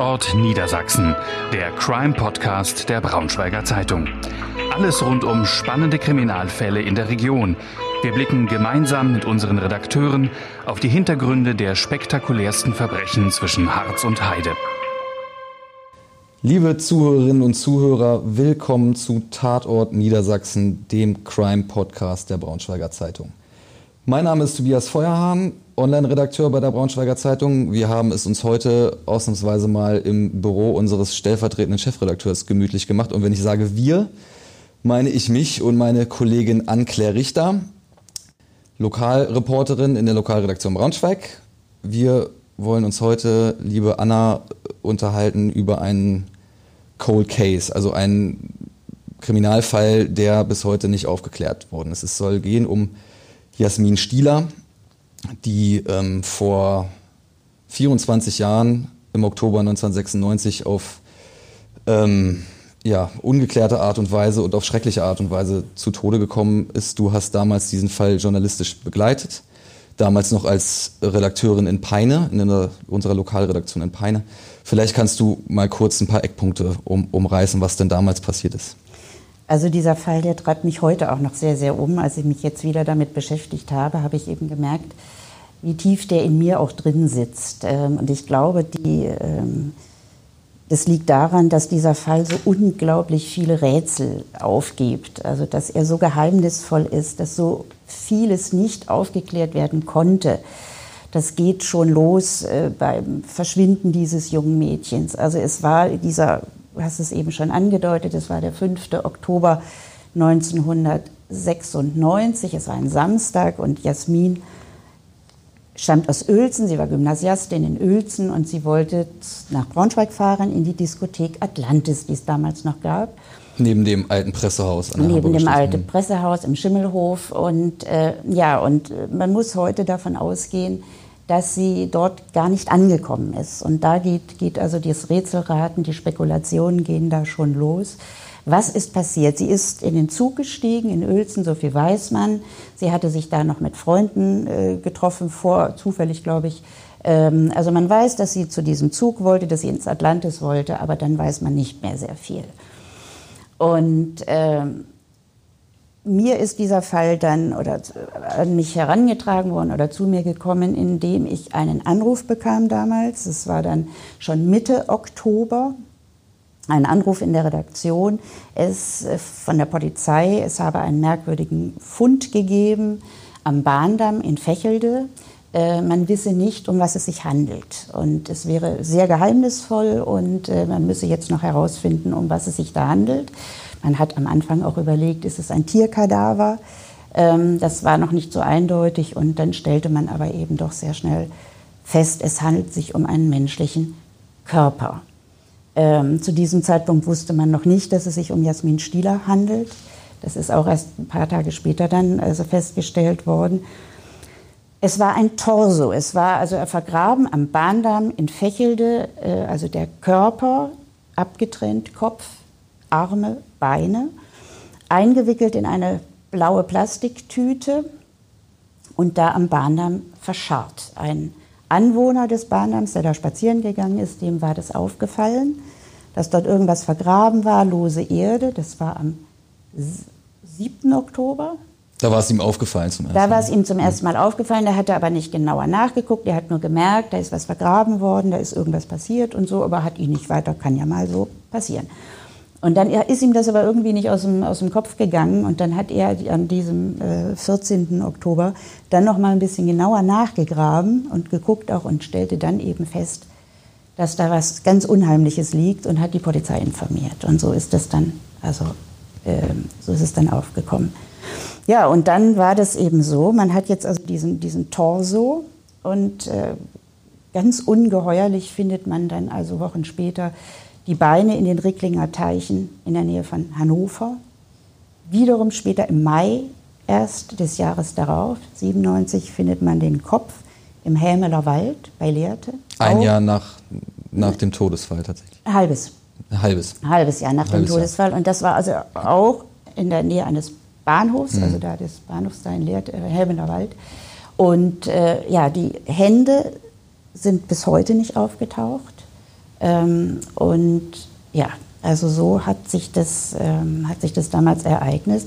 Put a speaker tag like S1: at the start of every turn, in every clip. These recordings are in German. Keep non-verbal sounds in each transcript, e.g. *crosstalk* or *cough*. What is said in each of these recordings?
S1: Tatort Niedersachsen, der Crime-Podcast der Braunschweiger Zeitung. Alles rund um spannende Kriminalfälle in der Region. Wir blicken gemeinsam mit unseren Redakteuren auf die Hintergründe der spektakulärsten Verbrechen zwischen Harz und Heide.
S2: Liebe Zuhörerinnen und Zuhörer, willkommen zu Tatort Niedersachsen, dem Crime-Podcast der Braunschweiger Zeitung. Mein Name ist Tobias Feuerhahn, Online-Redakteur bei der Braunschweiger Zeitung. Wir haben es uns heute ausnahmsweise mal im Büro unseres stellvertretenden Chefredakteurs gemütlich gemacht. Und wenn ich sage wir, meine ich mich und meine Kollegin Anne-Claire Richter, Lokalreporterin in der Lokalredaktion Braunschweig. Wir wollen uns heute, liebe Anna, unterhalten über einen Cold Case, also einen Kriminalfall, der bis heute nicht aufgeklärt worden ist. Es soll gehen um Jasmin Stieler, die ähm, vor 24 Jahren im Oktober 1996 auf ähm, ja, ungeklärte Art und Weise und auf schreckliche Art und Weise zu Tode gekommen ist. Du hast damals diesen Fall journalistisch begleitet, damals noch als Redakteurin in Peine, in unserer Lokalredaktion in Peine. Vielleicht kannst du mal kurz ein paar Eckpunkte um, umreißen, was denn damals passiert ist.
S3: Also dieser Fall, der treibt mich heute auch noch sehr, sehr um. Als ich mich jetzt wieder damit beschäftigt habe, habe ich eben gemerkt, wie tief der in mir auch drin sitzt. Ähm, und ich glaube, die, ähm, das liegt daran, dass dieser Fall so unglaublich viele Rätsel aufgibt. Also dass er so geheimnisvoll ist, dass so vieles nicht aufgeklärt werden konnte. Das geht schon los äh, beim Verschwinden dieses jungen Mädchens. Also es war dieser du hast es eben schon angedeutet, es war der 5. Oktober 1996, es war ein Samstag und Jasmin stammt aus Uelzen, sie war Gymnasiastin in Uelzen und sie wollte nach Braunschweig fahren in die Diskothek Atlantis, die es damals noch gab.
S2: Neben dem alten Pressehaus.
S3: An der Neben dem alten Pressehaus im Schimmelhof. Und äh, ja, und äh, man muss heute davon ausgehen, dass sie dort gar nicht angekommen ist. Und da geht, geht also das Rätselraten, die Spekulationen gehen da schon los. Was ist passiert? Sie ist in den Zug gestiegen in Uelzen, so viel weiß man. Sie hatte sich da noch mit Freunden äh, getroffen, vor, zufällig glaube ich. Ähm, also man weiß, dass sie zu diesem Zug wollte, dass sie ins Atlantis wollte, aber dann weiß man nicht mehr sehr viel. Und ähm, mir ist dieser Fall dann oder an mich herangetragen worden oder zu mir gekommen, indem ich einen Anruf bekam damals. Es war dann schon Mitte Oktober. Ein Anruf in der Redaktion es, äh, von der Polizei. Es habe einen merkwürdigen Fund gegeben am Bahndamm in Fächelde. Äh, man wisse nicht, um was es sich handelt. Und es wäre sehr geheimnisvoll und äh, man müsse jetzt noch herausfinden, um was es sich da handelt. Man hat am Anfang auch überlegt, ist es ein Tierkadaver? Ähm, das war noch nicht so eindeutig und dann stellte man aber eben doch sehr schnell fest, es handelt sich um einen menschlichen Körper. Ähm, zu diesem Zeitpunkt wusste man noch nicht, dass es sich um Jasmin Stieler handelt. Das ist auch erst ein paar Tage später dann also festgestellt worden. Es war ein Torso. Es war also vergraben am Bahndamm in Fächelde, äh, also der Körper abgetrennt, Kopf, Arme, Beine, eingewickelt in eine blaue Plastiktüte und da am Bahndamm verscharrt. Ein Anwohner des Bahndamms, der da spazieren gegangen ist, dem war das aufgefallen, dass dort irgendwas vergraben war, lose Erde. Das war am 7. Oktober.
S2: Da war es ihm aufgefallen
S3: zum ersten Mal. Da war es ihm zum ersten Mal aufgefallen. Da hat er aber nicht genauer nachgeguckt. Er hat nur gemerkt, da ist was vergraben worden, da ist irgendwas passiert und so, aber hat ihn nicht weiter, kann ja mal so passieren. Und dann ist ihm das aber irgendwie nicht aus dem, aus dem Kopf gegangen. Und dann hat er an diesem äh, 14. Oktober dann noch mal ein bisschen genauer nachgegraben und geguckt auch und stellte dann eben fest, dass da was ganz Unheimliches liegt und hat die Polizei informiert. Und so ist es dann, also äh, so ist es dann aufgekommen. Ja, und dann war das eben so, man hat jetzt also diesen, diesen Torso und äh, ganz ungeheuerlich findet man dann also Wochen später die Beine in den Ricklinger Teichen in der Nähe von Hannover. Wiederum später im Mai erst des Jahres darauf, 97, findet man den Kopf im Hämeler Wald bei Lehrte.
S2: Ein Auch Jahr nach, nach dem Todesfall tatsächlich.
S3: Halbes.
S2: Halbes.
S3: Halbes Jahr nach halbes dem Todesfall. Jahr. Und das war also auch in der Nähe eines Bahnhofs, mhm. also da des Bahnhofs da in Lehrte, äh, Hämeler Wald. Und äh, ja, die Hände sind bis heute nicht aufgetaucht. Ähm, und ja, also so hat sich das, ähm, hat sich das damals ereignet.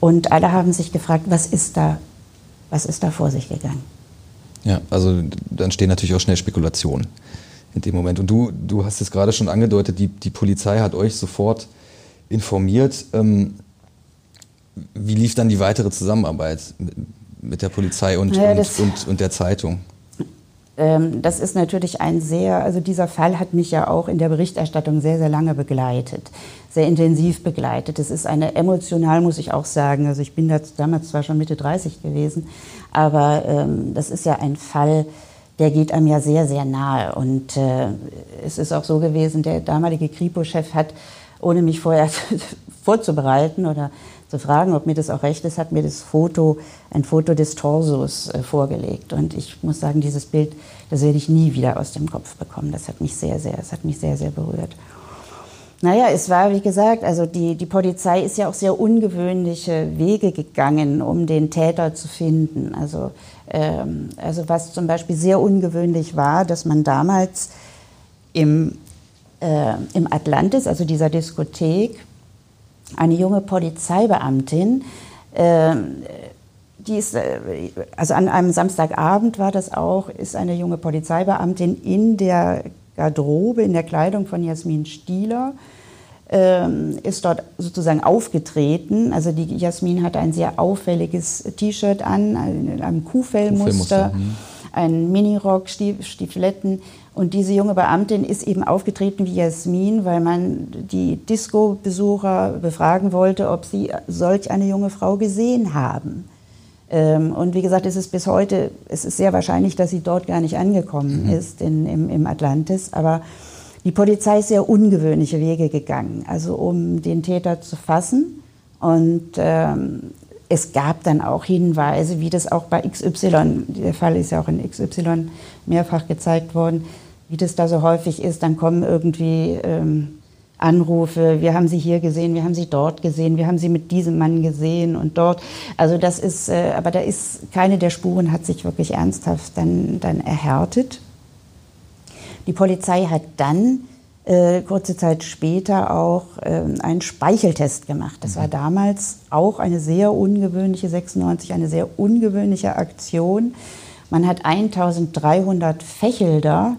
S3: Und alle haben sich gefragt, was ist da, was ist da vor sich gegangen?
S2: Ja, also dann stehen natürlich auch schnell Spekulationen in dem Moment. Und du, du hast es gerade schon angedeutet, die, die Polizei hat euch sofort informiert. Ähm, wie lief dann die weitere Zusammenarbeit mit, mit der Polizei und,
S3: Ja,
S2: und, und, und der Zeitung?
S3: Ähm, das ist natürlich ein sehr, also dieser Fall hat mich ja auch in der Berichterstattung sehr, sehr lange begleitet, sehr intensiv begleitet. Es ist eine emotional, muss ich auch sagen, also ich bin da damals zwar schon Mitte 30 gewesen, aber ähm, das ist ja ein Fall, der geht einem ja sehr, sehr nahe. Und äh, es ist auch so gewesen, der damalige Kripo-Chef hat, ohne mich vorher *laughs* vorzubereiten oder zu fragen, ob mir das auch recht ist, hat mir das Foto, ein Foto des Torsos äh, vorgelegt. Und ich muss sagen, dieses Bild, das werde ich nie wieder aus dem Kopf bekommen. Das hat mich sehr, sehr, das hat mich sehr, sehr berührt. Naja, es war, wie gesagt, also die, die Polizei ist ja auch sehr ungewöhnliche Wege gegangen, um den Täter zu finden. Also, ähm, also was zum Beispiel sehr ungewöhnlich war, dass man damals im, äh, im Atlantis, also dieser Diskothek, eine junge Polizeibeamtin, äh, die ist, äh, also an einem Samstagabend war das auch, ist eine junge Polizeibeamtin in der Garderobe, in der Kleidung von Jasmin Stieler, ähm, ist dort sozusagen aufgetreten. Also die Jasmin hatte ein sehr auffälliges T-Shirt an, in einem Kuhfellmuster,
S2: Kuhfellmuster, mhm.
S3: einen Minirock, Stief- Stiefeletten. Und diese junge Beamtin ist eben aufgetreten wie Jasmin, weil man die Disco-Besucher befragen wollte, ob sie solch eine junge Frau gesehen haben. Ähm, und wie gesagt, es ist bis heute, es ist sehr wahrscheinlich, dass sie dort gar nicht angekommen ist in, im, im Atlantis. Aber die Polizei ist sehr ungewöhnliche Wege gegangen, also um den Täter zu fassen. Und ähm, es gab dann auch Hinweise, wie das auch bei XY, der Fall ist ja auch in XY mehrfach gezeigt worden, wie das da so häufig ist. Dann kommen irgendwie ähm, Anrufe, wir haben sie hier gesehen, wir haben sie dort gesehen, wir haben sie mit diesem Mann gesehen und dort. Also das ist, äh, aber da ist, keine der Spuren hat sich wirklich ernsthaft dann, dann erhärtet. Die Polizei hat dann äh, kurze Zeit später auch ähm, einen Speicheltest gemacht. Das war damals auch eine sehr ungewöhnliche, 96, eine sehr ungewöhnliche Aktion. Man hat 1300 Fächelder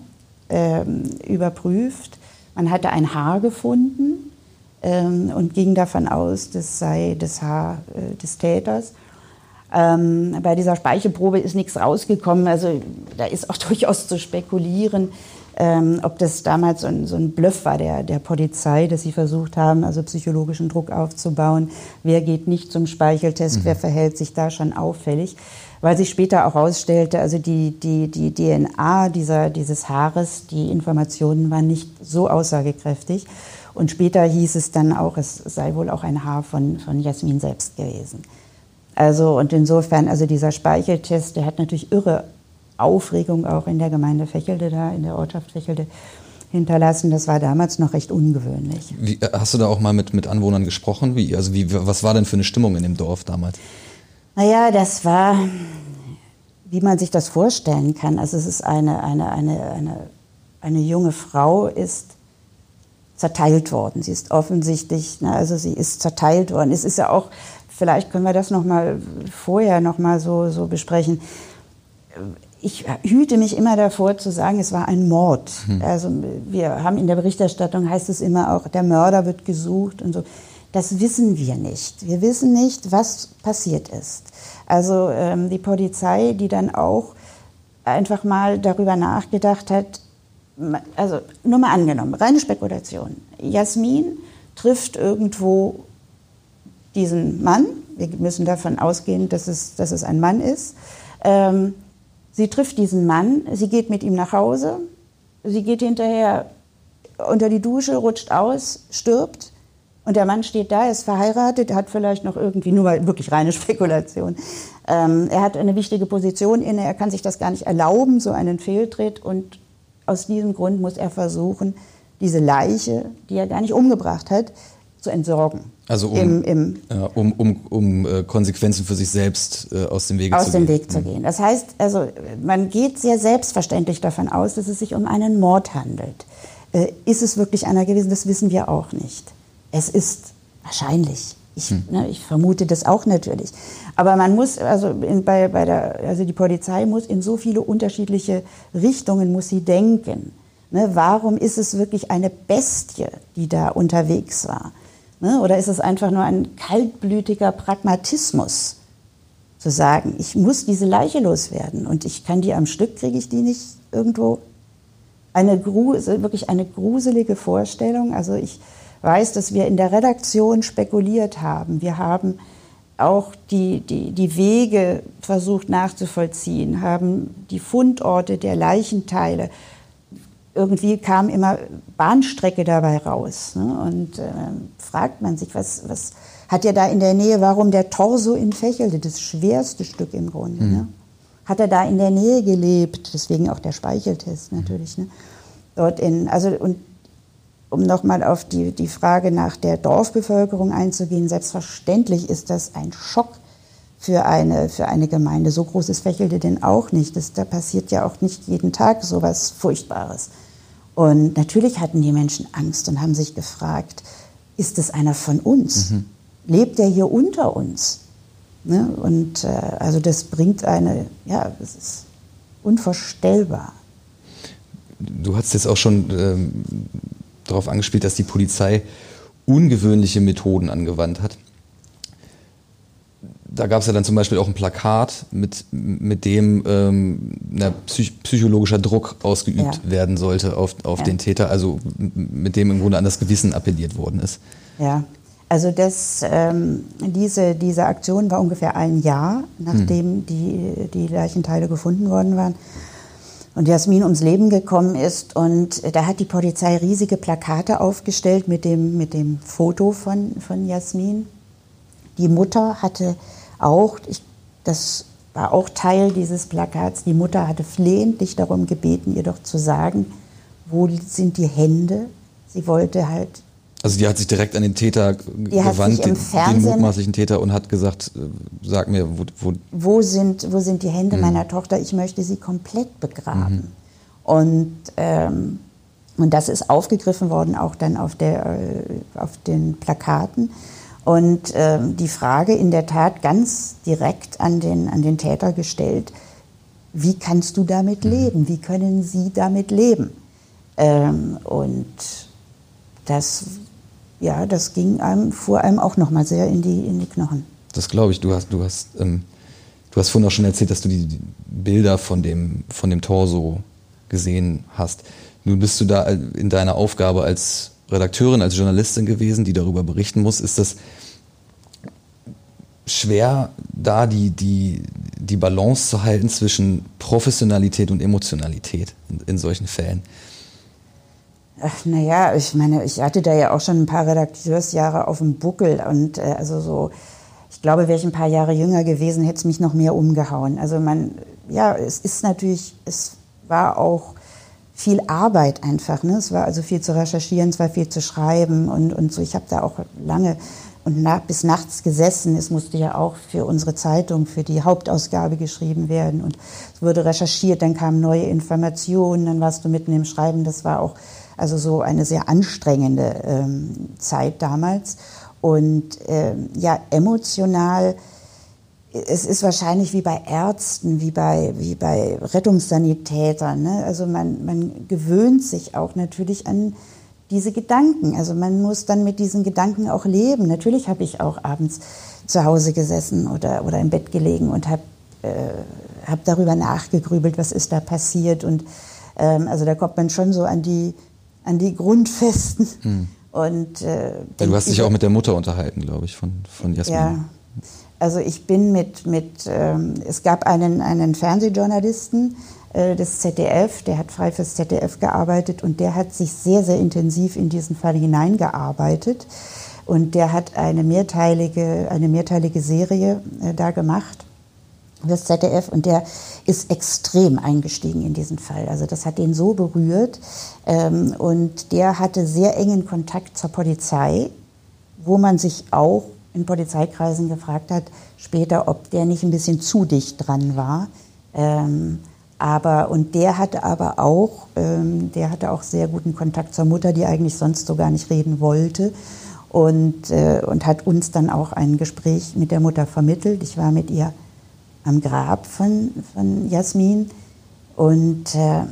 S3: überprüft. Man hatte ein Haar gefunden ähm, und ging davon aus, das sei das Haar äh, des Täters. Ähm, bei dieser Speichelprobe ist nichts rausgekommen. Also da ist auch *laughs* durchaus zu spekulieren, ähm, ob das damals so ein, so ein Bluff war der, der Polizei, dass sie versucht haben, also psychologischen Druck aufzubauen. Wer geht nicht zum Speicheltest? Wer verhält sich da schon auffällig? Weil sich später auch herausstellte, also die, die, die DNA dieser, dieses Haares, die Informationen waren nicht so aussagekräftig. Und später hieß es dann auch, es sei wohl auch ein Haar von, von Jasmin selbst gewesen. Also und insofern, also dieser Speicheltest, der hat natürlich irre Aufregung auch in der Gemeinde Fächelde da, in der Ortschaft Fächelde hinterlassen. Das war damals noch recht ungewöhnlich.
S2: Wie, äh, hast du da auch mal mit, mit Anwohnern gesprochen? Wie, also wie, was war denn für eine Stimmung in dem Dorf damals?
S3: Naja, das war, wie man sich das vorstellen kann. Also es ist eine, eine, eine, eine, eine junge Frau ist zerteilt worden. Sie ist offensichtlich, na, also sie ist zerteilt worden. Es ist ja auch, vielleicht können wir das noch mal vorher noch mal so, so besprechen. Ich hüte mich immer davor zu sagen, es war ein Mord. Also wir haben in der Berichterstattung heißt es immer auch, der Mörder wird gesucht und so. Das wissen wir nicht. Wir wissen nicht, was passiert ist. Also ähm, die Polizei, die dann auch einfach mal darüber nachgedacht hat, also nur mal angenommen, reine Spekulation. Jasmin trifft irgendwo diesen Mann. Wir müssen davon ausgehen, dass es, dass es ein Mann ist. Ähm, sie trifft diesen Mann, sie geht mit ihm nach Hause, sie geht hinterher unter die Dusche, rutscht aus, stirbt. Und der Mann steht da, ist verheiratet, hat vielleicht noch irgendwie, nur mal wirklich reine *laughs* Spekulation. Ähm, er hat eine wichtige Position inne, er kann sich das gar nicht erlauben, so einen Fehltritt. Und aus diesem Grund muss er versuchen, diese Leiche, die er gar nicht umgebracht hat, zu entsorgen.
S2: Also um,
S3: Im, im,
S2: ja, um, um, um äh, Konsequenzen für sich selbst äh, aus dem Wege
S3: aus
S2: zu
S3: dem
S2: gehen.
S3: Weg zu gehen. Das heißt, also man geht sehr selbstverständlich davon aus, dass es sich um einen Mord handelt. Äh, ist es wirklich einer gewesen? Das wissen wir auch nicht. Es ist wahrscheinlich. Ich, hm. ne, ich vermute das auch natürlich. Aber man muss, also, in, bei, bei der, also die Polizei muss in so viele unterschiedliche Richtungen muss sie denken. Ne, warum ist es wirklich eine Bestie, die da unterwegs war? Ne, oder ist es einfach nur ein kaltblütiger Pragmatismus? Zu sagen, ich muss diese Leiche loswerden und ich kann die am Stück, kriege ich die nicht irgendwo. Eine wirklich eine gruselige Vorstellung. Also ich weiß, dass wir in der Redaktion spekuliert haben. Wir haben auch die, die, die Wege versucht nachzuvollziehen, haben die Fundorte der Leichenteile. Irgendwie kam immer Bahnstrecke dabei raus. Ne? Und äh, fragt man sich, was, was hat er da in der Nähe, warum der Torso in Fächelte, das schwerste Stück im Grunde. Mhm. Ne? Hat er da in der Nähe gelebt, deswegen auch der Speicheltest natürlich. Ne? Dort in, also, und um nochmal auf die, die Frage nach der Dorfbevölkerung einzugehen, selbstverständlich ist das ein Schock für eine, für eine Gemeinde. So groß ist Fächelte denn auch nicht. Das, da passiert ja auch nicht jeden Tag so was Furchtbares. Und natürlich hatten die Menschen Angst und haben sich gefragt, ist es einer von uns? Mhm. Lebt er hier unter uns? Ne? Und äh, also das bringt eine, ja, das ist unvorstellbar.
S2: Du hast jetzt auch schon ähm, darauf angespielt, dass die Polizei ungewöhnliche Methoden angewandt hat. Da gab es ja dann zum Beispiel auch ein Plakat, mit, mit dem ähm, na, psych psychologischer Druck ausgeübt ja. werden sollte auf, auf ja. den Täter, also mit dem im Grunde an das Gewissen appelliert worden ist.
S3: Ja, also das, ähm, diese, diese Aktion war ungefähr ein Jahr, nachdem hm. die, die Leichenteile gefunden worden waren und Jasmin ums Leben gekommen ist. Und da hat die Polizei riesige Plakate aufgestellt mit dem, mit dem Foto von, von Jasmin. Die Mutter hatte auch, ich, das war auch Teil dieses Plakats, die Mutter hatte flehentlich darum gebeten, ihr doch zu sagen, wo sind die Hände. Sie wollte halt
S2: also die hat sich direkt an den Täter die gewandt, den, den, mutmaßlichen Täter, und hat gesagt, äh, sag mir, wo,
S3: wo, wo sind, wo sind die Hände mhm. meiner Tochter? Ich möchte sie komplett begraben. Mhm. Und, ähm, und das ist aufgegriffen worden, auch dann auf, der, äh, auf den Plakaten. Und ähm, die Frage in der Tat ganz direkt an den, an den Täter gestellt, wie kannst du damit mhm. leben? Wie können sie damit leben? Ähm, und das ja, das ging einem, fuhr einem auch nochmal sehr in die, in die Knochen.
S2: Das glaube ich. Du hast, du hast, ähm, du hast vorhin auch schon erzählt, dass du die, Bilder von dem, von dem Torso gesehen hast. Nun bist du da in deiner Aufgabe als Redakteurin, als Journalistin gewesen, die darüber berichten muss. Ist das schwer, da die, die, die Balance zu halten zwischen Professionalität und Emotionalität in, in solchen Fällen?
S3: Ach, naja, ich meine, ich hatte da ja auch schon ein paar Redakteursjahre auf dem Buckel und äh, also so, ich glaube, wäre ich ein paar Jahre jünger gewesen, hätte es mich noch mehr umgehauen. Also man, ja, es ist natürlich, es war auch viel Arbeit einfach. Ne? Es war also viel zu recherchieren, es war viel zu schreiben und, und so. Ich habe da auch lange und nach, bis nachts gesessen. Es musste ja auch für unsere Zeitung, für die Hauptausgabe geschrieben werden und es wurde recherchiert, dann kamen neue Informationen, dann warst du mitten im Schreiben. Das war auch also so eine sehr anstrengende ähm, Zeit damals. Und ähm, ja, emotional, es ist wahrscheinlich wie bei Ärzten, wie bei, wie bei Rettungssanitätern. Ne? Also man, man gewöhnt sich auch natürlich an diese Gedanken. Also man muss dann mit diesen Gedanken auch leben. Natürlich habe ich auch abends zu Hause gesessen oder, oder im Bett gelegen und habe äh, hab darüber nachgegrübelt, was ist da passiert. Und ähm, also da kommt man schon so an die an die Grundfesten. Hm. Und,
S2: äh, du hast dich auch mit der Mutter unterhalten, glaube ich, von, von Jasmin.
S3: Ja, also ich bin mit, mit ähm, es gab einen, einen Fernsehjournalisten des ZDF, der hat frei fürs ZDF gearbeitet und der hat sich sehr, sehr intensiv in diesen Fall hineingearbeitet. Und der hat eine mehrteilige, eine mehrteilige Serie äh, da gemacht das ZDF und der ist extrem eingestiegen in diesen Fall. Also das hat ihn so berührt ähm, und der hatte sehr engen Kontakt zur Polizei, wo man sich auch in Polizeikreisen gefragt hat, später, ob der nicht ein bisschen zu dicht dran war. Ähm, aber, und der hatte aber auch, ähm, der hatte auch sehr guten Kontakt zur Mutter, die eigentlich sonst so gar nicht reden wollte. Und, äh, und hat uns dann auch ein Gespräch mit der Mutter vermittelt. Ich war mit ihr am Grab von, von Jasmin. Und äh,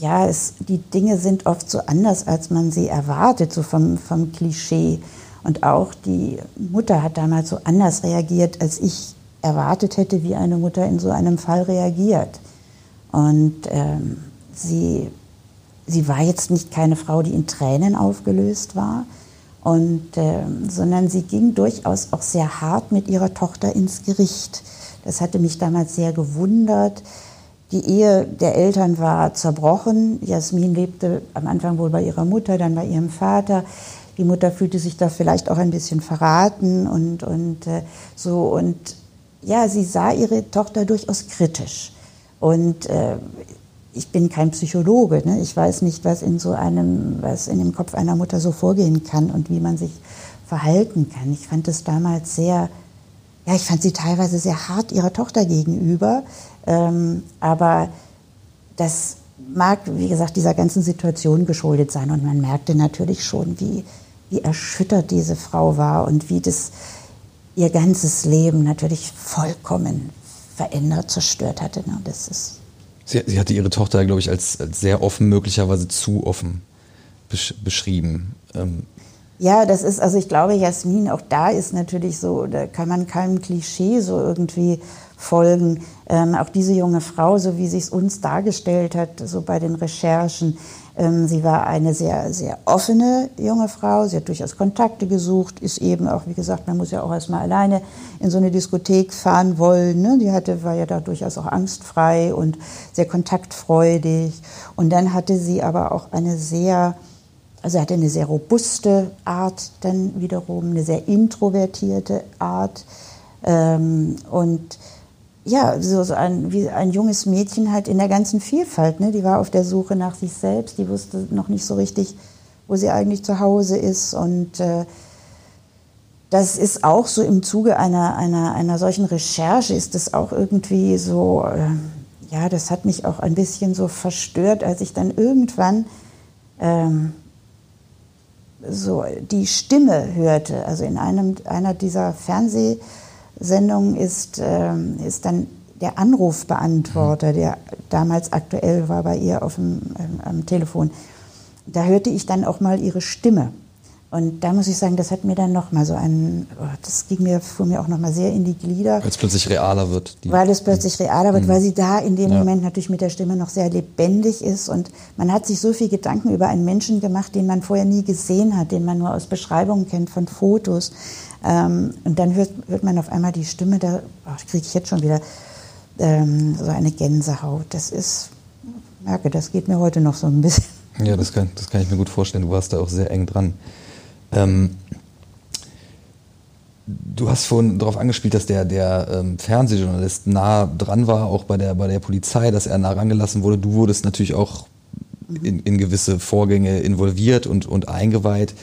S3: ja, es, die Dinge sind oft so anders, als man sie erwartet, so vom, vom Klischee. Und auch die Mutter hat damals so anders reagiert, als ich erwartet hätte, wie eine Mutter in so einem Fall reagiert. Und ähm, sie, sie war jetzt nicht keine Frau, die in Tränen aufgelöst war, und, äh, sondern sie ging durchaus auch sehr hart mit ihrer Tochter ins Gericht. Das hatte mich damals sehr gewundert. Die Ehe der Eltern war zerbrochen. Jasmin lebte am Anfang wohl bei ihrer Mutter, dann bei ihrem Vater. Die Mutter fühlte sich da vielleicht auch ein bisschen verraten und, und äh, so. Und ja, sie sah ihre Tochter durchaus kritisch. Und äh, ich bin kein Psychologe. Ne? Ich weiß nicht, was in so einem, was in dem Kopf einer Mutter so vorgehen kann und wie man sich verhalten kann. Ich fand es damals sehr, ja, ich fand sie teilweise sehr hart ihrer Tochter gegenüber. Ähm, aber das mag, wie gesagt, dieser ganzen Situation geschuldet sein. Und man merkte natürlich schon, wie, wie erschüttert diese Frau war und wie das ihr ganzes Leben natürlich vollkommen verändert, zerstört hatte. Ne? Das ist
S2: Sie, sie hatte ihre Tochter, glaube ich, als, als, sehr offen, möglicherweise zu offen besch beschrieben. Ähm.
S3: Ja, das ist, also ich glaube, Jasmin, auch da ist natürlich so, da kann man keinem Klischee so irgendwie folgen. Ähm, auch diese junge Frau, so wie sie es uns dargestellt hat, so bei den Recherchen, sie war eine sehr, sehr offene junge Frau. Sie hat durchaus Kontakte gesucht, ist eben auch, wie gesagt, man muss ja auch erstmal alleine in so eine Diskothek fahren wollen. Ne? Die hatte, war ja da durchaus auch angstfrei und sehr kontaktfreudig. Und dann hatte sie aber auch eine sehr, also hatte eine sehr robuste Art dann wiederum, eine sehr introvertierte Art. Ähm, und ja, so, ein, wie ein junges Mädchen halt in der ganzen Vielfalt. Ne? Die war auf der Suche nach sich selbst, die wusste noch nicht so richtig, wo sie eigentlich zu Hause ist. Und äh, das ist auch so im Zuge einer, einer, einer solchen Recherche, ist das auch irgendwie so, äh, ja, das hat mich auch ein bisschen so verstört, als ich dann irgendwann ähm, so die Stimme hörte. Also in einem, einer dieser Fernseh- Sendung ist, ähm, ist dann der Anrufbeantworter, der damals aktuell war bei ihr auf dem ähm, am Telefon. Da hörte ich dann auch mal ihre Stimme. Und da muss ich sagen, das hat mir dann noch mal so ein, oh, das ging mir, fuhr mir auch noch mal sehr in die Glieder.
S2: Weil es plötzlich realer wird.
S3: weil es plötzlich realer wird, mhm. weil sie da in dem ja. Moment natürlich mit der Stimme noch sehr lebendig ist. Und man hat sich so viel Gedanken über einen Menschen gemacht, den man vorher nie gesehen hat, den man nur aus Beschreibungen kennt von Fotos. Ähm, und dann hört, hört man auf einmal die Stimme, da oh, kriege ich jetzt schon wieder ähm, so eine Gänsehaut. Das ist, merke, das geht mir heute noch so ein bisschen.
S2: Ja, das kann, das kann ich mir gut vorstellen. Du warst da auch sehr eng dran. Ähm, du hast vorhin darauf angespielt, dass der, der ähm, Fernsehjournalist nah dran war, auch bei der, bei der Polizei, dass er nah rangelassen wurde. Du wurdest natürlich auch in, in gewisse Vorgänge involviert und, und eingeweiht.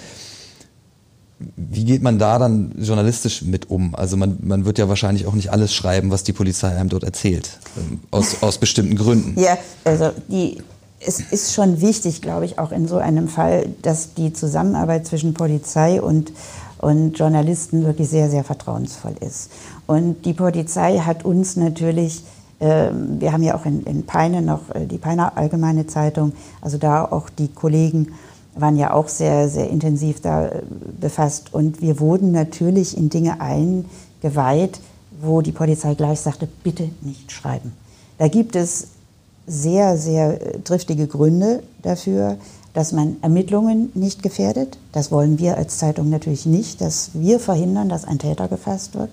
S2: Wie geht man da dann journalistisch mit um? Also man, man wird ja wahrscheinlich auch nicht alles schreiben, was die Polizei einem dort erzählt, ähm, aus, aus bestimmten Gründen.
S3: Ja, also die, es ist schon wichtig, glaube ich, auch in so einem Fall, dass die Zusammenarbeit zwischen Polizei und, und Journalisten wirklich sehr, sehr vertrauensvoll ist. Und die Polizei hat uns natürlich, äh, wir haben ja auch in, in Peine noch äh, die Peiner Allgemeine Zeitung, also da auch die Kollegen, waren ja auch sehr, sehr intensiv da äh, befasst. Und wir wurden natürlich in Dinge eingeweiht, wo die Polizei gleich sagte, bitte nicht schreiben. Da gibt es sehr, sehr äh, triftige Gründe dafür, dass man Ermittlungen nicht gefährdet. Das wollen wir als Zeitung natürlich nicht, dass wir verhindern, dass ein Täter gefasst wird.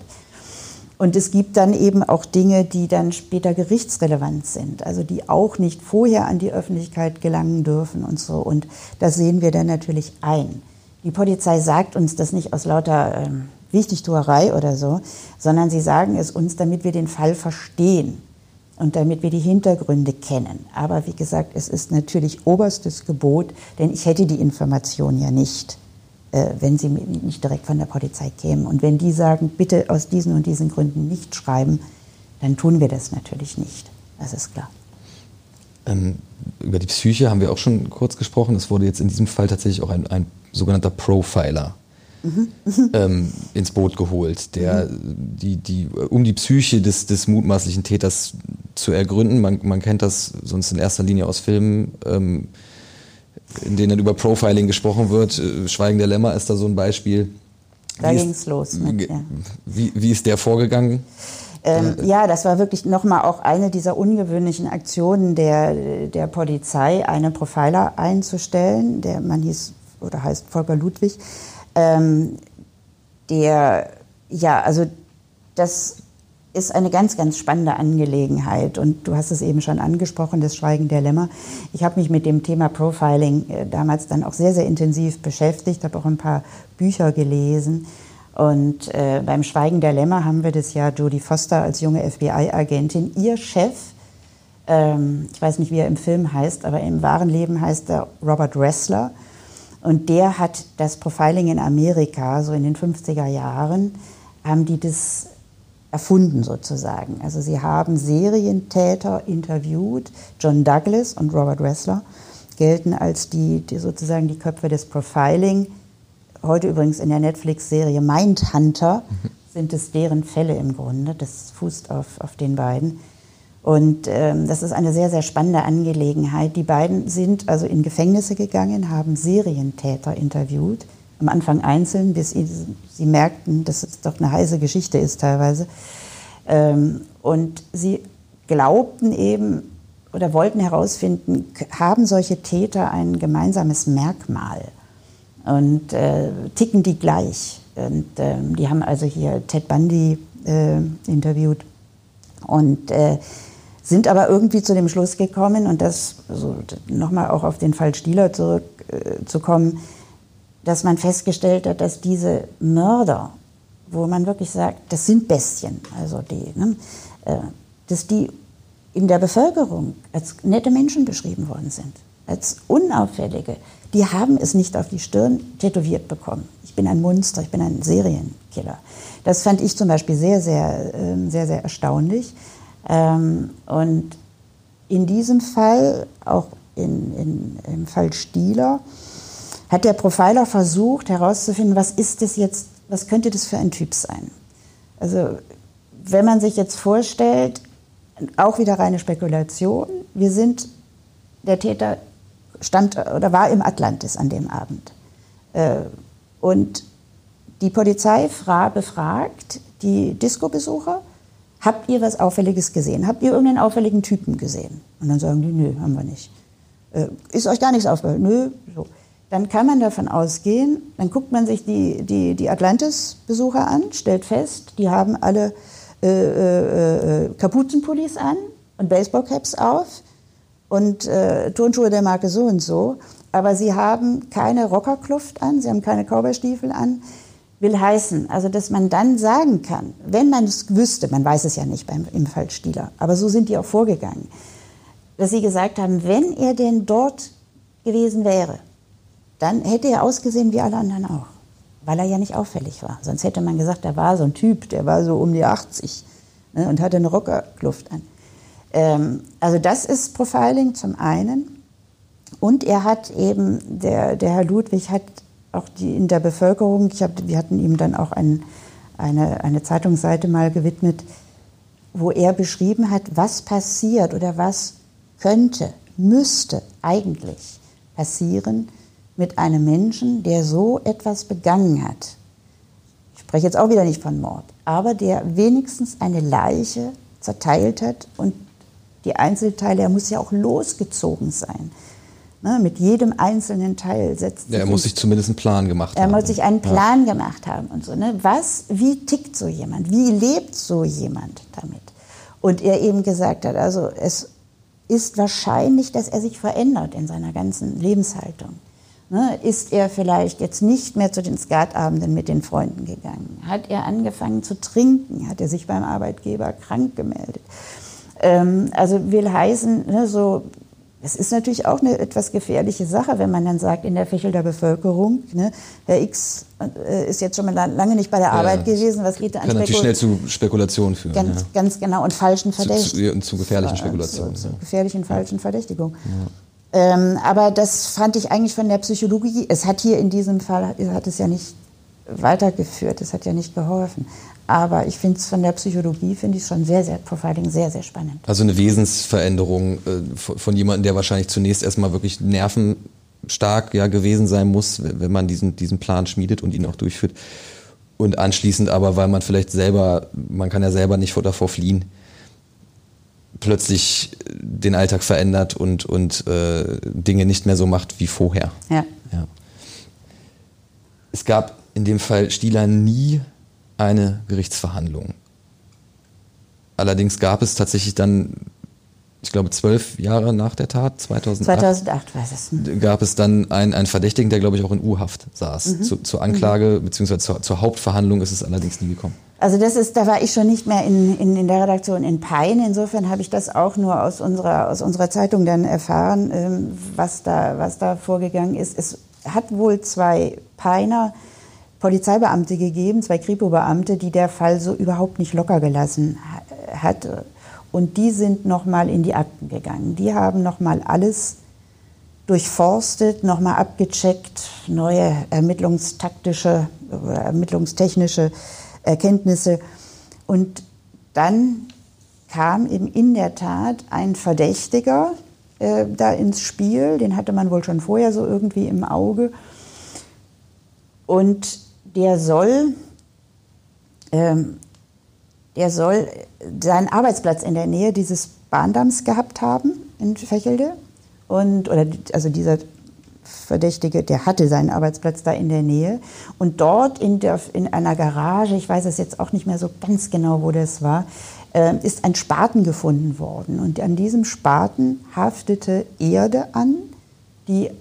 S3: Und es gibt dann eben auch Dinge, die dann später gerichtsrelevant sind, also die auch nicht vorher an die Öffentlichkeit gelangen dürfen und so. Und das sehen wir dann natürlich ein. Die Polizei sagt uns das nicht aus lauter ähm, Wichtigtuerei oder so, sondern sie sagen es uns, damit wir den Fall verstehen und damit wir die Hintergründe kennen. Aber wie gesagt, es ist natürlich oberstes Gebot, denn ich hätte die Information ja nicht äh, wenn sie nicht direkt von der Polizei kämen. Und wenn die sagen, bitte aus diesen und diesen Gründen nicht schreiben, dann tun wir das natürlich nicht. Das ist klar.
S2: Ähm, über die Psyche haben wir auch schon kurz gesprochen. Es wurde jetzt in diesem Fall tatsächlich auch ein, ein sogenannter Profiler mhm. ähm, ins Boot geholt, der die, die, um die Psyche des, des mutmaßlichen Täters zu ergründen. Man, man kennt das sonst in erster Linie aus Filmen, ähm, in denen über Profiling gesprochen wird. Äh, Schweigen der Lämmer ist da so ein Beispiel.
S3: Da ging es los. Mit,
S2: ja. wie, wie ist der vorgegangen?
S3: Ähm, ja, das war wirklich nochmal auch eine dieser ungewöhnlichen Aktionen der, der Polizei, einen Profiler einzustellen. Der Mann hieß oder heißt Volker Ludwig. Ähm, der, ja, also das ist eine ganz, ganz spannende Angelegenheit. Und du hast es eben schon angesprochen, das Schweigen der Lämmer. Ich habe mich mit dem Thema Profiling äh, damals dann auch sehr, sehr intensiv beschäftigt, habe auch ein paar Bücher gelesen. Und äh, beim Schweigen der Lämmer haben wir das ja Jodie Foster als junge FBI-Agentin. Ihr Chef, ähm, ich weiß nicht, wie er im Film heißt, aber im wahren Leben heißt er Robert Ressler. Und der hat das Profiling in Amerika, so in den 50er Jahren, haben die das erfunden sozusagen. Also sie haben Serientäter interviewt. John Douglas und Robert Ressler gelten als die, die sozusagen die Köpfe des Profiling heute übrigens in der Netflix-Serie Mindhunter, mhm. sind es deren Fälle im Grunde. Das fußt auf, auf den beiden. Und ähm, das ist eine sehr, sehr spannende Angelegenheit. Die beiden sind also in Gefängnisse gegangen, haben Serientäter interviewt. Am Anfang einzeln, bis sie, merkten, dass es doch eine heiße Geschichte ist teilweise. Ähm, und sie glaubten eben oder wollten herausfinden, haben solche Täter ein gemeinsames Merkmal? und äh, ticken die gleich. Und ähm, die haben also hier Ted Bundy äh, interviewt und äh, sind aber irgendwie zu dem Schluss gekommen, und das so, nochmal auch auf den Fall Stieler zurückzukommen, äh, dass man festgestellt hat, dass diese Mörder, wo man wirklich sagt, das sind Bestien, also die, ne, äh, dass die in der Bevölkerung als nette Menschen beschrieben worden sind, als unauffällige, die haben es nicht auf die Stirn tätowiert bekommen. Ich bin ein Monster, ich bin ein Serienkiller. Das fand ich zum Beispiel sehr, sehr, ähm, sehr, sehr erstaunlich. Ähm, und in diesem Fall, auch in, in, im Fall Stieler, hat der Profiler versucht herauszufinden, was ist das jetzt, was könnte das für ein Typ sein? Also wenn man sich jetzt vorstellt, auch wieder reine Spekulation, wir sind, der Täter stand oder war im Atlantis an dem Abend. Äh, und die Polizei befragt die Disco-Besucher, habt ihr was Auffälliges gesehen? Habt ihr irgendeinen auffälligen Typen gesehen? Und dann sagen die, nö, haben wir nicht. Äh, ist euch gar nichts aufgefallen? Nö, so. Dann kann man davon ausgehen, dann guckt man sich die, die, die Atlantis-Besucher an, stellt fest, die haben alle äh, äh, äh Kapuzenpullis an und Baseballcaps auf und äh, Turnschuhe der Marke so und so, aber sie haben keine Rockerkluft an, sie haben keine Cowboystiefel an. Will heißen, also dass man dann sagen kann, wenn man es wüsste, man weiß es ja nicht beim, im Fall Stieler, aber so sind die auch vorgegangen, dass sie gesagt haben, wenn er denn dort gewesen wäre, dann hätte er ausgesehen wie alle anderen auch, weil er ja nicht auffällig war. Sonst hätte man gesagt, da war so ein Typ, der war so um die 80 ne, und hatte eine Rockerkluft an. Ähm, also das ist Profiling zum einen. Und er hat eben, der, der Herr Ludwig hat auch die, in der Bevölkerung, ich hab, wir hatten ihm dann auch ein, eine, eine Zeitungsseite mal gewidmet, wo er beschrieben hat, was passiert oder was könnte, müsste eigentlich passieren mit einem Menschen, der so etwas begangen hat. Ich spreche jetzt auch wieder nicht von Mord, aber der wenigstens eine Leiche zerteilt hat und die Einzelteile, er muss ja auch losgezogen sein. Ne, mit jedem einzelnen Teil setzt
S2: ja, Er muss sich zumindest einen Plan gemacht
S3: er
S2: haben.
S3: Er muss sich einen Plan ja. gemacht haben und so. Ne? Was, wie tickt so jemand? Wie lebt so jemand damit? Und er eben gesagt hat, also es ist wahrscheinlich, dass er sich verändert in seiner ganzen Lebenshaltung. Ne? Ist er vielleicht jetzt nicht mehr zu den Skatabenden mit den Freunden gegangen? Hat er angefangen zu trinken? Hat er sich beim Arbeitgeber krank gemeldet? Ähm, also will heißen, ne, so es ist natürlich auch eine etwas gefährliche Sache, wenn man dann sagt, in der Fächelder Bevölkerung, ne, Herr X äh, ist jetzt schon mal lange nicht bei der Arbeit ja, gewesen, was geht da
S2: an Kann natürlich schnell zu Spekulationen führen.
S3: Ganz, ja. ganz genau, und falschen
S2: Verdächtigungen. Zu, zu, zu, gefährlichen Spekulationen.
S3: Zu, zu gefährlichen falschen Verdächtigungen. Ähm, aber das fand ich eigentlich von der Psychologie, es hat hier in diesem Fall, hat es ja nicht weitergeführt, es hat ja nicht geholfen. Aber ich finde es von der Psychologie, finde ich schon sehr, sehr, vor allen Dingen sehr, sehr spannend.
S2: Also eine Wesensveränderung äh, von jemandem, der wahrscheinlich zunächst erstmal wirklich nervenstark ja, gewesen sein muss, wenn man diesen, diesen Plan schmiedet und ihn auch durchführt. Und anschließend aber, weil man vielleicht selber, man kann ja selber nicht davor fliehen, plötzlich den Alltag verändert und, und äh, Dinge nicht mehr so macht wie vorher.
S3: Ja.
S2: ja. Es gab in dem Fall Stieler nie eine Gerichtsverhandlung. Allerdings gab es tatsächlich dann, ich glaube, zwölf Jahre nach der Tat, 2008,
S3: 2008 war es.
S2: gab es dann einen, einen Verdächtigen, der, glaube ich, auch in U-Haft saß. Mhm. Zu, zur Anklage mhm. bzw. Zur, zur, Hauptverhandlung ist es allerdings nie gekommen.
S3: Also das ist, da war ich schon nicht mehr in, in, in der Redaktion in Pein. Insofern habe ich das auch nur aus unserer, aus unserer Zeitung dann erfahren, ähm, was, da, was da vorgegangen ist. Es hat wohl zwei Peiner Polizeibeamte gegeben, zwei Kripo-Beamte, die der Fall so überhaupt nicht locker gelassen hat. Und die sind nochmal in die Akten gegangen. Die haben nochmal alles durchforstet, nochmal abgecheckt, neue ermittlungstaktische oder ermittlungstechnische Erkenntnisse. Und dann kam eben in der Tat ein Verdächtiger äh, da ins Spiel, den hatte man wohl schon vorher so irgendwie im Auge. Und der soll, ähm, der soll seinen Arbeitsplatz in der Nähe dieses Bahndamms gehabt haben in Fächelde. Und, oder, also dieser Verdächtige, der hatte seinen Arbeitsplatz da in der Nähe. Und dort in, der, in einer Garage, ich weiß es jetzt auch nicht mehr so ganz genau, wo das war, äh, ist ein Spaten gefunden worden. Und an diesem Spaten haftete Erde an, die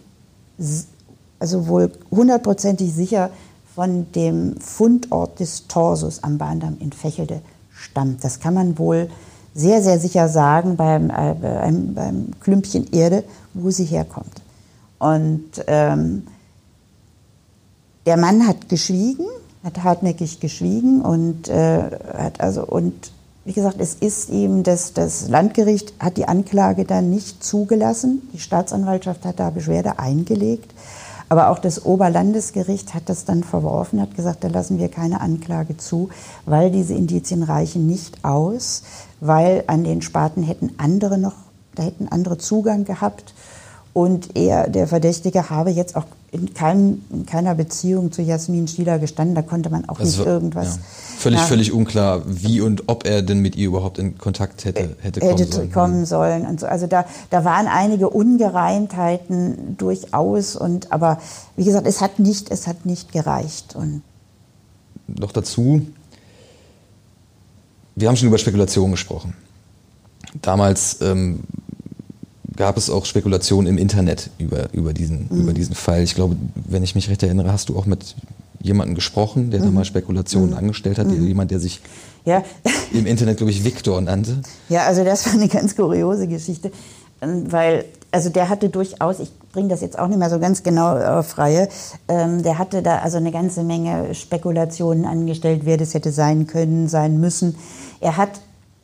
S3: also wohl hundertprozentig sicher von dem Fundort des Torsos am Bahndamm in Fächelde stammt. Das kann man wohl sehr, sehr sicher sagen beim, äh, beim, beim Klümpchen Erde, wo sie herkommt. Und ähm, der Mann hat geschwiegen, hat hartnäckig geschwiegen und äh, hat also und wie gesagt, es ist ihm das, das Landgericht hat die Anklage dann nicht zugelassen. Die Staatsanwaltschaft hat da Beschwerde eingelegt. Aber auch das Oberlandesgericht hat das dann verworfen, hat gesagt, da lassen wir keine Anklage zu, weil diese Indizien reichen nicht aus, weil an den Spaten hätten andere noch, da hätten andere Zugang gehabt. Und er, der Verdächtige, habe jetzt auch in, keinem, in keiner Beziehung zu Jasmin Stieler gestanden. Da konnte man auch also, nicht irgendwas. Ja.
S2: Völlig, ja. völlig unklar, wie und ob er denn mit ihr überhaupt in Kontakt hätte, hätte kommen hätte sollen.
S3: Kommen sollen und so. Also da, da waren einige Ungereimtheiten durchaus. Und, aber wie gesagt, es hat nicht, es hat nicht gereicht. Und
S2: Noch dazu, wir haben schon über Spekulationen gesprochen. Damals ähm, gab es auch Spekulationen im Internet über, über, diesen, mhm. über diesen Fall. Ich glaube, wenn ich mich recht erinnere, hast du auch mit jemandem gesprochen, der mhm. da mal Spekulationen mhm. angestellt hat, mhm. jemand, der sich ja. im Internet, glaube ich, Viktor nannte.
S3: Ja, also das war eine ganz kuriose Geschichte, ähm, weil also der hatte durchaus, ich bringe das jetzt auch nicht mehr so ganz genau auf Reihe, ähm, der hatte da also eine ganze Menge Spekulationen angestellt, wer das hätte sein können, sein müssen. Er hat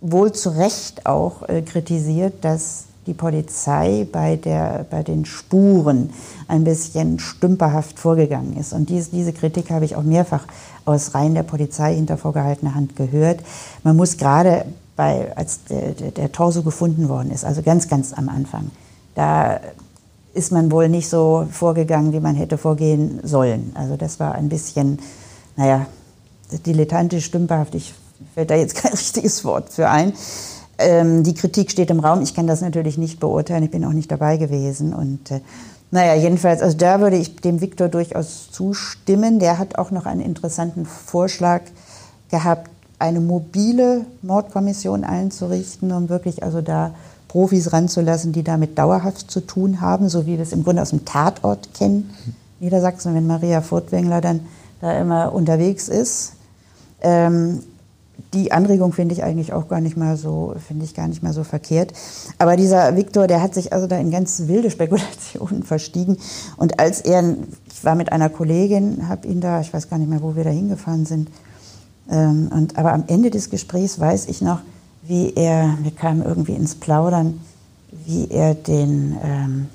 S3: wohl zu Recht auch äh, kritisiert, dass die Polizei bei, der, bei den Spuren ein bisschen stümperhaft vorgegangen ist. Und dies, diese Kritik habe ich auch mehrfach aus Reihen der Polizei hinter vorgehaltener Hand gehört. Man muss gerade bei, als der, der, Torso gefunden worden ist, also ganz, ganz am Anfang, da ist man wohl nicht so vorgegangen, wie man hätte vorgehen sollen. Also das war ein bisschen, naja, dilettantisch, stümperhaft. Ich fällt da jetzt kein *laughs* richtiges Wort für ein. Ähm, die Kritik steht im Raum. Ich kann das natürlich nicht beurteilen. Ich bin auch nicht dabei gewesen. Und äh, naja, jedenfalls, also da würde ich dem Viktor durchaus zustimmen. Der hat auch noch einen interessanten Vorschlag gehabt, eine mobile Mordkommission einzurichten, um wirklich also da Profis ranzulassen, die damit dauerhaft zu tun haben, so wie wir es im Grunde aus dem Tatort kennen. Niedersachsen, wenn Maria Furtwängler dann da immer unterwegs ist. Ähm, die Anregung finde ich eigentlich auch gar nicht mal so, finde ich gar nicht mal so verkehrt. Aber dieser Viktor, der hat sich also da in ganz wilde Spekulationen *laughs* verstiegen. Und als er, ich war mit einer Kollegin, habe ihn da, ich weiß gar nicht mehr, wo wir da hingefahren sind. Ähm, und, aber am Ende des Gesprächs weiß ich noch, wie er, wir kamen irgendwie ins Plaudern, wie er den, ähm,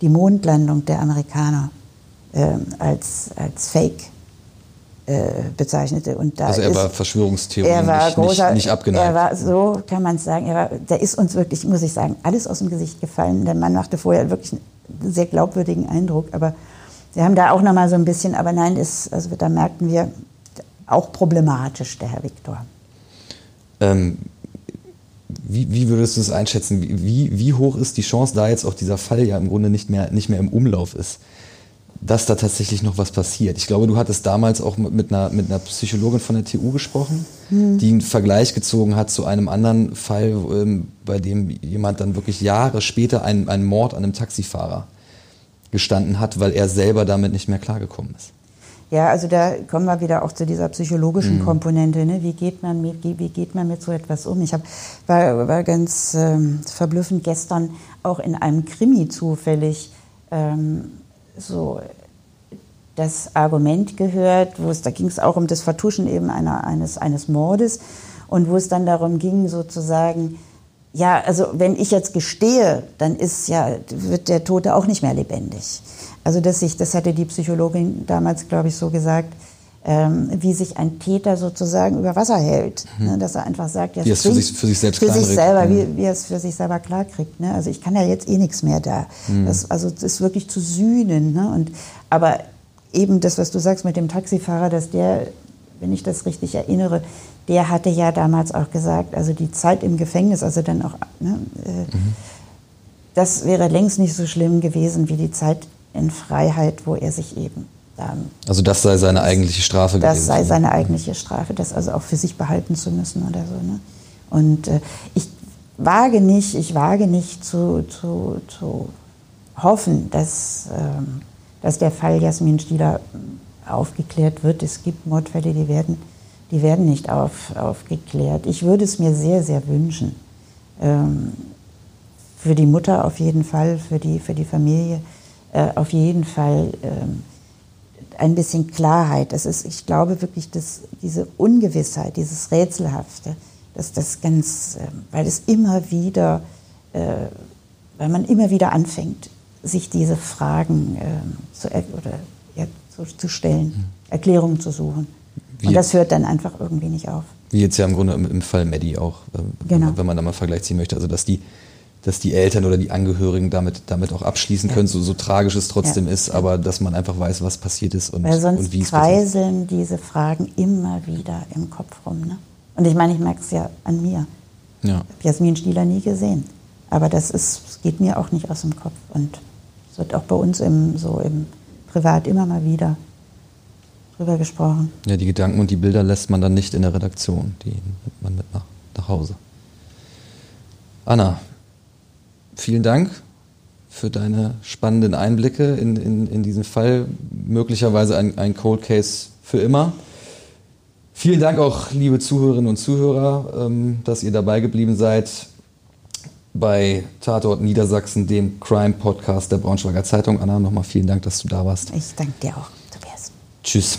S3: die Mondlandung der Amerikaner ähm, als, als Fake bezeichnete. Und da
S2: also er
S3: ist,
S2: war Verschwörungstheorien
S3: er war
S2: nicht,
S3: großer,
S2: nicht, nicht abgeneigt.
S3: Er war, so kann man es sagen, er war, da ist uns wirklich, muss ich sagen, alles aus dem Gesicht gefallen. Der Mann machte vorher wirklich einen sehr glaubwürdigen Eindruck, aber Sie haben da auch noch mal so ein bisschen, aber nein, ist, also da merkten wir, auch problematisch, der Herr Viktor.
S2: Ähm, wie, wie, würdest du es einschätzen? Wie, wie hoch ist die Chance, da jetzt auch dieser Fall ja im Grunde nicht mehr, nicht mehr im Umlauf ist, dass da tatsächlich noch was passiert? Ich glaube, du hattest damals auch mit einer, mit einer Psychologin von der TU gesprochen, hm. die einen Vergleich gezogen hat zu einem anderen Fall, ähm, bei dem jemand dann wirklich Jahre später einen, einen Mord an einem Taxifahrer gestanden hat, weil er selber damit nicht mehr klargekommen ist.
S3: Ja, also da kommen wir wieder auch zu dieser psychologischen mhm. Komponente. Ne? Wie, geht man mit, wie geht man mit so etwas um? Ich hab, war, war ganz ähm, verblüffend gestern auch in einem Krimi zufällig ähm, so das Argument gehört, wo es, da ging es auch um das Vertuschen eben einer, eines, eines Mordes und wo es dann darum ging, sozusagen, ja, also wenn ich jetzt gestehe, dann ist ja, wird der Tote auch nicht mehr lebendig. Also dass sich, das hatte die Psychologin damals, glaube ich, so gesagt, wie sich ein Täter sozusagen über Wasser hält. Mhm. Ne, dass er einfach sagt,
S2: ja, wie es für sich, für sich selbst
S3: für sich selber, wie, wie er es für sich selber klarkriegt. Ne? Also ich kann ja jetzt eh nichts mehr da. Mhm. Das, also das ist wirklich zu sühnen. Ne? Und, aber eben das, was du sagst mit dem Taxifahrer, dass der, wenn ich das richtig erinnere, der hatte ja damals auch gesagt, also die Zeit im Gefängnis, also dann auch, ne, äh, mhm. das wäre längst nicht so schlimm gewesen wie die Zeit in Freiheit, wo er sich eben
S2: ähm, also das sei seine eigentliche Strafe
S3: das gewesen. Das sei seine eigentliche Strafe, das also auch für sich behalten zu müssen oder so. Ne? Und äh, ich wage nicht, ich wage nicht zu, zu, zu hoffen, dass, ähm, dass der Fall Jasmin Stieler aufgeklärt wird. Es gibt Mordfälle, die werden, die werden nicht auf, aufgeklärt. Ich würde es mir sehr, sehr wünschen. Ähm, für die Mutter auf jeden Fall, für die, für die Familie äh, auf jeden Fall ähm, ein bisschen Klarheit. Das ist, ich glaube wirklich, dass diese Ungewissheit, dieses Rätselhafte, dass das ganz, äh, weil es immer wieder, äh, weil man immer wieder anfängt, sich diese Fragen äh, zu, oder, ja, zu, zu, stellen, mhm. Erklärungen zu suchen. Wie Und das hört dann einfach irgendwie nicht auf.
S2: Wie jetzt ja im Grunde im, Fall Maddie auch, äh, genau. wenn man da mal Vergleich ziehen möchte. Also dass die dass die Eltern oder die Angehörigen damit, damit auch abschließen ja. können, so, so tragisch es trotzdem ja. ist, aber dass man einfach weiß, was passiert ist und,
S3: Weil sonst
S2: und wie
S3: es kreiseln diese Fragen immer wieder im Kopf rum. Ne? Und ich meine, ich merke es ja an mir. Ja. Ich habe Jasmin Stieler nie gesehen. Aber das ist, geht mir auch nicht aus dem Kopf. Und es wird auch bei uns im, so im Privat immer mal wieder drüber gesprochen.
S2: Ja, die Gedanken und die Bilder lässt man dann nicht in der Redaktion. Die nimmt man mit nach, nach Hause. Anna, vielen Dank für deine spannenden Einblicke in, in, in diesen Fall. Möglicherweise ein, ein Cold Case für immer. Vielen Dank auch, liebe Zuhörerinnen und Zuhörer, ähm, dass ihr dabei geblieben seid bei Tatort Niedersachsen, dem Crime-Podcast der Braunschweiger Zeitung. Anna, nochmal vielen Dank, dass du da warst.
S3: Ich danke dir auch, Tobias.
S2: Tschüss.